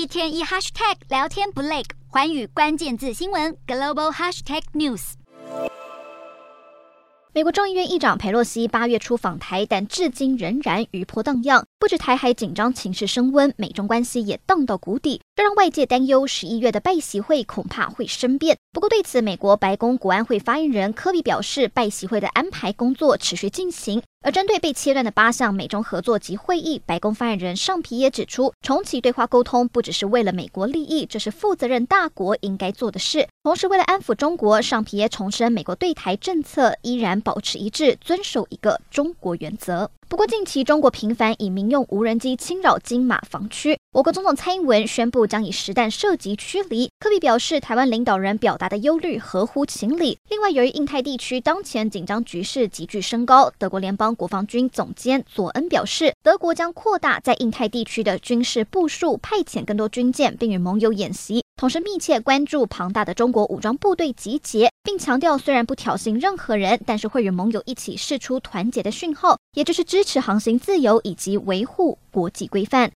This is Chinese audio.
一天一 hashtag 聊天不累，环宇关键字新闻 global hashtag news。美国众议院议长佩洛西八月初访台，但至今仍然余波荡漾。不止台海紧张情势升温，美中关系也荡到谷底，这让外界担忧十一月的拜习会恐怕会生变。不过对此，美国白宫国安会发言人柯比表示，拜习会的安排工作持续进行。而针对被切断的八项美中合作及会议，白宫发言人尚皮耶指出，重启对话沟通不只是为了美国利益，这是负责任大国应该做的事。同时，为了安抚中国，尚皮耶重申，美国对台政策依然保持一致，遵守一个中国原则。不过，近期中国频繁以民用无人机侵扰金马防区，我国总统蔡英文宣布将以实弹射击驱离。科比表示，台湾领导人表达的忧虑合乎情理。另外，由于印太地区当前紧张局势急剧升高，德国联邦国防军总监佐恩表示，德国将扩大在印太地区的军事部署，派遣更多军舰，并与盟友演习。同时密切关注庞大的中国武装部队集结，并强调虽然不挑衅任何人，但是会与盟友一起释出团结的讯号，也就是支持航行自由以及维护国际规范。